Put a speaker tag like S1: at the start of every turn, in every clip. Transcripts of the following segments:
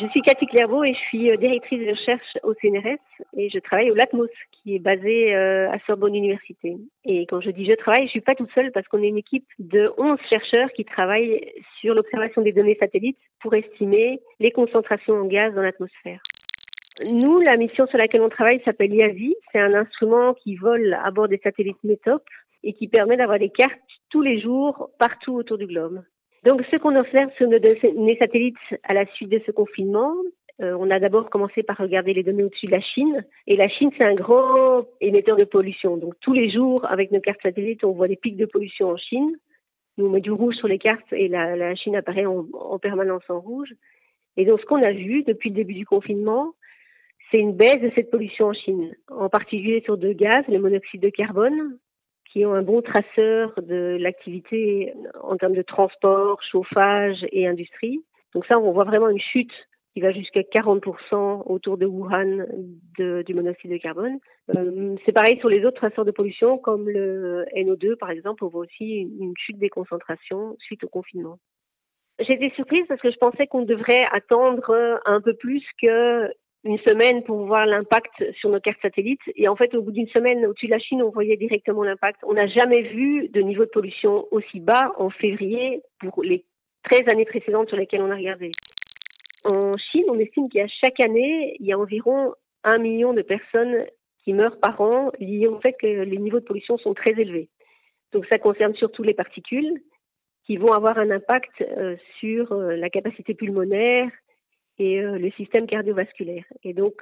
S1: Je suis Cathy Clairvaux et je suis euh, directrice de recherche au CNRS et je travaille au LATMOS qui est basé euh, à Sorbonne Université. Et quand je dis je travaille, je suis pas toute seule parce qu'on est une équipe de 11 chercheurs qui travaillent sur l'observation des données satellites pour estimer les concentrations en gaz dans l'atmosphère. Nous, la mission sur laquelle on travaille s'appelle IAVI. C'est un instrument qui vole à bord des satellites METOP et qui permet d'avoir des cartes tous les jours partout autour du globe. Donc, ce qu'on observe sur nos satellites à la suite de ce confinement, euh, on a d'abord commencé par regarder les données au-dessus de la Chine. Et la Chine, c'est un grand émetteur de pollution. Donc, tous les jours, avec nos cartes satellites, on voit des pics de pollution en Chine. Nous, on met du rouge sur les cartes et la, Chine apparaît en, permanence en rouge. Et donc, ce qu'on a vu depuis le début du confinement, c'est une baisse de cette pollution en Chine, en particulier sur deux gaz, le monoxyde de carbone qui ont un bon traceur de l'activité en termes de transport, chauffage et industrie. Donc ça, on voit vraiment une chute qui va jusqu'à 40% autour de Wuhan du monoxyde de carbone. Euh, c'est pareil sur les autres traceurs de pollution, comme le NO2 par exemple, on voit aussi une, une chute des concentrations suite au confinement. J'ai été surprise parce que je pensais qu'on devrait attendre un peu plus que une semaine pour voir l'impact sur nos cartes satellites. Et en fait, au bout d'une semaine, au-dessus de la Chine, on voyait directement l'impact. On n'a jamais vu de niveau de pollution aussi bas en février pour les 13 années précédentes sur lesquelles on a regardé. En Chine, on estime a chaque année, il y a environ un million de personnes qui meurent par an liées au fait que les niveaux de pollution sont très élevés. Donc ça concerne surtout les particules qui vont avoir un impact euh, sur euh, la capacité pulmonaire, et euh, le système cardiovasculaire. Et donc,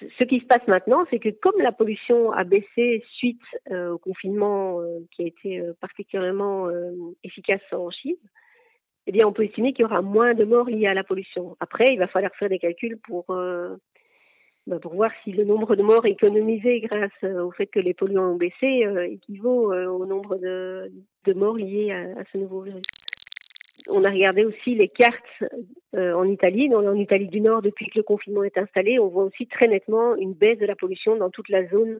S1: ce qui se passe maintenant, c'est que comme la pollution a baissé suite euh, au confinement euh, qui a été particulièrement efficace en Chine, eh bien, on peut estimer qu'il y aura moins de morts liées à la pollution. Après, il va falloir faire des calculs pour bah, pour voir si le nombre de morts économisés grâce au fait que les polluants ont baissé équivaut au nombre de, de morts liés à, à ce nouveau virus on a regardé aussi les cartes euh, en Italie. En Italie du Nord, depuis que le confinement est installé, on voit aussi très nettement une baisse de la pollution dans toute la zone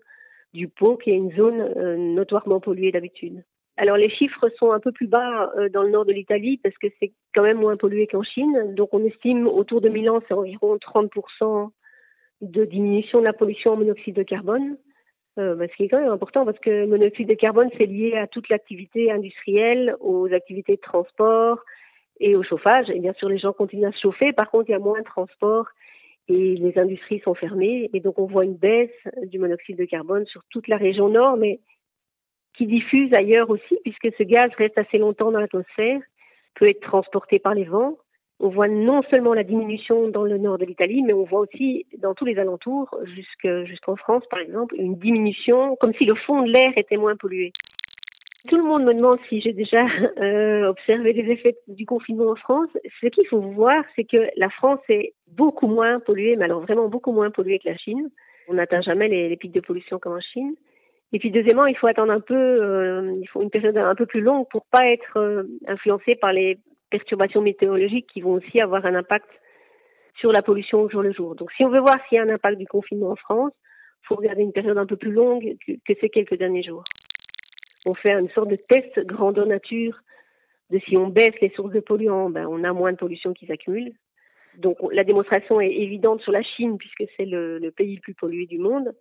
S1: du Pau, qui est une zone euh, notoirement polluée d'habitude. Alors les chiffres sont un peu plus bas euh, dans le nord de l'Italie parce que c'est quand même moins pollué qu'en Chine. Donc on estime autour de Milan, c'est environ 30% de diminution de la pollution en monoxyde de carbone. Euh, bah, ce qui est quand même important parce que le monoxyde de carbone, c'est lié à toute l'activité industrielle, aux activités de transport et au chauffage. Et bien sûr, les gens continuent à se chauffer. Par contre, il y a moins de transport et les industries sont fermées. Et donc, on voit une baisse du monoxyde de carbone sur toute la région nord, mais qui diffuse ailleurs aussi, puisque ce gaz reste assez longtemps dans l'atmosphère, peut être transporté par les vents on voit non seulement la diminution dans le nord de l'Italie, mais on voit aussi dans tous les alentours, jusqu'en France par exemple, une diminution, comme si le fond de l'air était moins pollué. Tout le monde me demande si j'ai déjà euh, observé les effets du confinement en France. Ce qu'il faut voir, c'est que la France est beaucoup moins polluée, mais alors vraiment beaucoup moins polluée que la Chine. On n'atteint jamais les, pics de pollution comme en Chine. Et puis deuxièmement, il faut attendre un peu, euh, il faut une période un peu plus longue pour pas être euh, influencé par les perturbations météorologiques qui vont aussi avoir un impact sur la pollution au jour le jour. Donc si on veut voir s'il y a un impact du confinement en France, il faut regarder une période un peu plus longue que, ces quelques derniers jours. On fait une sorte de test grandeur nature de si on baisse les sources de polluants, ben, on a moins de pollution qui s'accumule. Donc la démonstration est évidente sur la Chine puisque c'est le, le pays le plus pollué du monde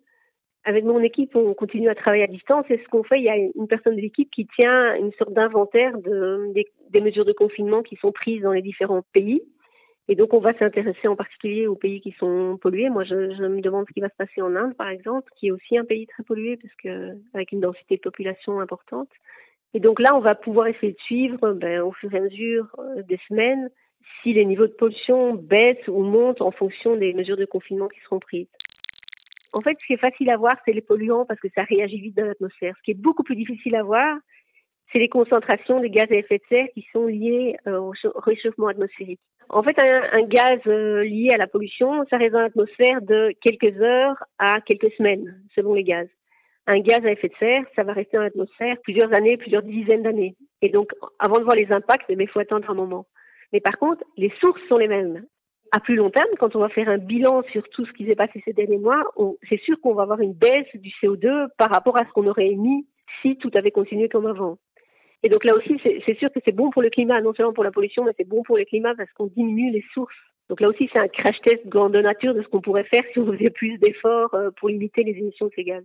S1: avec mon équipe, on continue à travailler à distance. Et ce qu'on fait, il y a une personne de l'équipe qui tient une sorte d'inventaire de, des, mesures de confinement qui sont prises dans les différents pays. Et donc, on va s'intéresser en particulier aux pays qui sont pollués. Moi, je, me demande ce qui va se passer en Inde, par exemple, qui est aussi un pays très pollué, parce que avec une densité de population importante. Et donc là, on va pouvoir essayer de suivre, ben, au fur et à mesure euh, des semaines, si les niveaux de pollution baissent ou montent en fonction des mesures de confinement qui seront prises. En fait, ce qui est facile à voir, c'est les polluants parce que ça réagit vite dans l'atmosphère. Ce qui est beaucoup plus difficile à voir, c'est les concentrations des gaz à effet de serre qui sont liées euh, au réchauffement atmosphérique. En fait, un, gaz euh, lié à la pollution, ça reste dans l'atmosphère de quelques heures à quelques semaines, selon les gaz. Un gaz à effet de serre, ça va rester dans l'atmosphère plusieurs années, plusieurs dizaines d'années. Et donc, avant de voir les impacts, il faut attendre un moment. Mais par contre, les sources sont les mêmes à plus long terme, quand on va faire un bilan sur tout ce qui s'est passé ces derniers mois, c'est sûr qu'on va avoir une baisse du CO2 par rapport à ce qu'on aurait émis si tout avait continué comme avant. Et donc là aussi, c'est sûr que c'est bon pour le climat, non seulement pour la pollution, mais c'est bon pour le climat parce qu'on diminue les sources Donc là aussi, c'est un crash test grandeur nature de ce qu'on pourrait faire si on faisait plus d'efforts pour limiter les émissions de ces gaz.